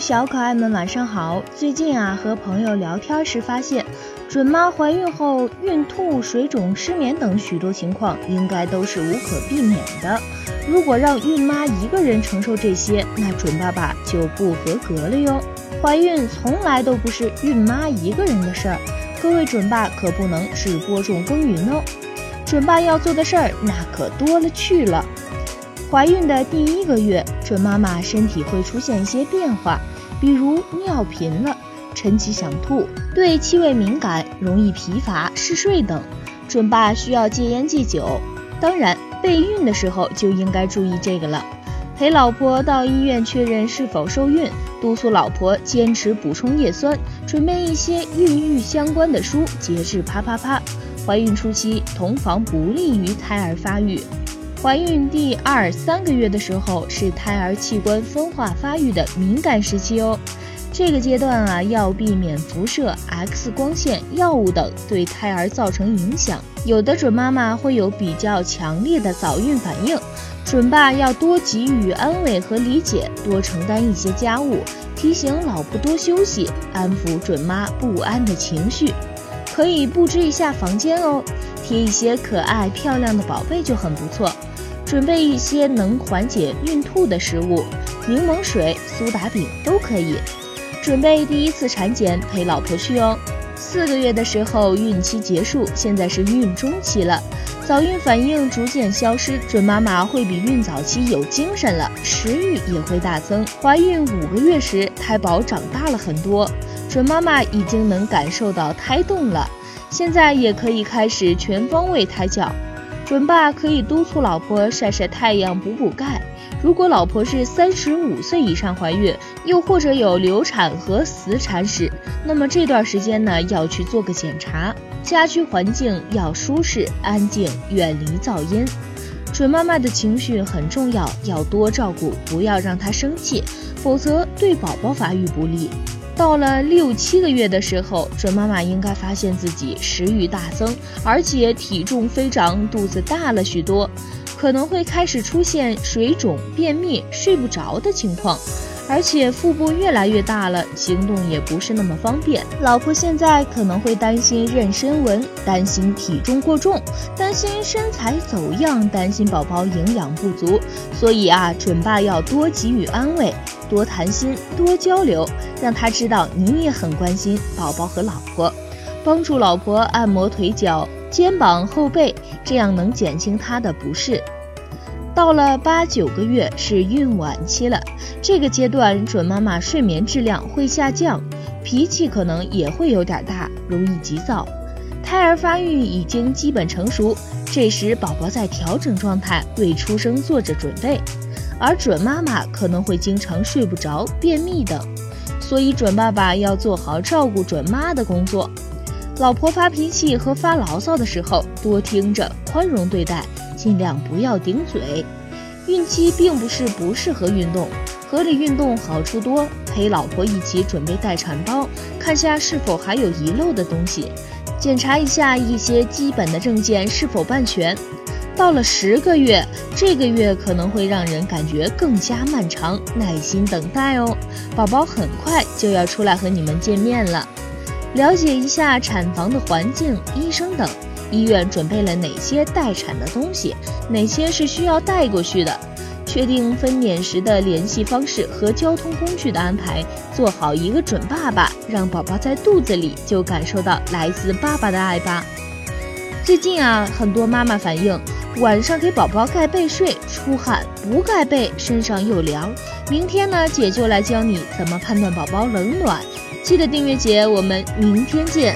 小可爱们晚上好。最近啊，和朋友聊天时发现，准妈怀孕后孕吐、水肿、失眠等许多情况，应该都是无可避免的。如果让孕妈一个人承受这些，那准爸爸就不合格了哟。怀孕从来都不是孕妈一个人的事儿，各位准爸可不能只播种耕耘哦。准爸要做的事儿那可多了去了。怀孕的第一个月，准妈妈身体会出现一些变化，比如尿频了、晨起想吐、对气味敏感、容易疲乏、嗜睡等。准爸需要戒烟戒酒，当然备孕的时候就应该注意这个了。陪老婆到医院确认是否受孕，督促老婆坚持补充叶酸，准备一些孕育相关的书，节制啪啪啪。怀孕初期，同房不利于胎儿发育。怀孕第二三个月的时候是胎儿器官分化发育的敏感时期哦，这个阶段啊要避免辐射、X 光线、药物等对胎儿造成影响。有的准妈妈会有比较强烈的早孕反应，准爸要多给予安慰和理解，多承担一些家务，提醒老婆多休息，安抚准妈不安的情绪。可以布置一下房间哦，贴一些可爱漂亮的宝贝就很不错。准备一些能缓解孕吐的食物，柠檬水、苏打饼都可以。准备第一次产检，陪老婆去哦。四个月的时候，孕期结束，现在是孕中期了，早孕反应逐渐消失，准妈妈会比孕早期有精神了，食欲也会大增。怀孕五个月时，胎宝长大了很多，准妈妈已经能感受到胎动了，现在也可以开始全方位胎教。准爸可以督促老婆晒晒太阳，补补钙。如果老婆是三十五岁以上怀孕，又或者有流产和死产史，那么这段时间呢，要去做个检查。家居环境要舒适、安静，远离噪音。准妈妈的情绪很重要，要多照顾，不要让她生气，否则对宝宝发育不利。到了六七个月的时候，准妈妈应该发现自己食欲大增，而且体重飞涨，肚子大了许多，可能会开始出现水肿、便秘、睡不着的情况。而且腹部越来越大了，行动也不是那么方便。老婆现在可能会担心妊娠纹，担心体重过重，担心身材走样，担心宝宝营养不足。所以啊，准爸要多给予安慰，多谈心，多交流，让他知道你也很关心宝宝和老婆。帮助老婆按摩腿脚、肩膀、后背，这样能减轻她的不适。到了八九个月是孕晚期了，这个阶段准妈妈睡眠质量会下降，脾气可能也会有点大，容易急躁。胎儿发育已经基本成熟，这时宝宝在调整状态，为出生做着准备。而准妈妈可能会经常睡不着、便秘等，所以准爸爸要做好照顾准妈的工作。老婆发脾气和发牢骚的时候，多听着，宽容对待。尽量不要顶嘴。孕期并不是不适合运动，合理运动好处多。陪老婆一起准备待产包，看下是否还有遗漏的东西，检查一下一些基本的证件是否办全。到了十个月，这个月可能会让人感觉更加漫长，耐心等待哦。宝宝很快就要出来和你们见面了，了解一下产房的环境、医生等。医院准备了哪些待产的东西？哪些是需要带过去的？确定分娩时的联系方式和交通工具的安排，做好一个准爸爸，让宝宝在肚子里就感受到来自爸爸的爱吧。最近啊，很多妈妈反映晚上给宝宝盖被睡出汗，不盖被身上又凉。明天呢，姐就来教你怎么判断宝宝冷暖。记得订阅姐，我们明天见。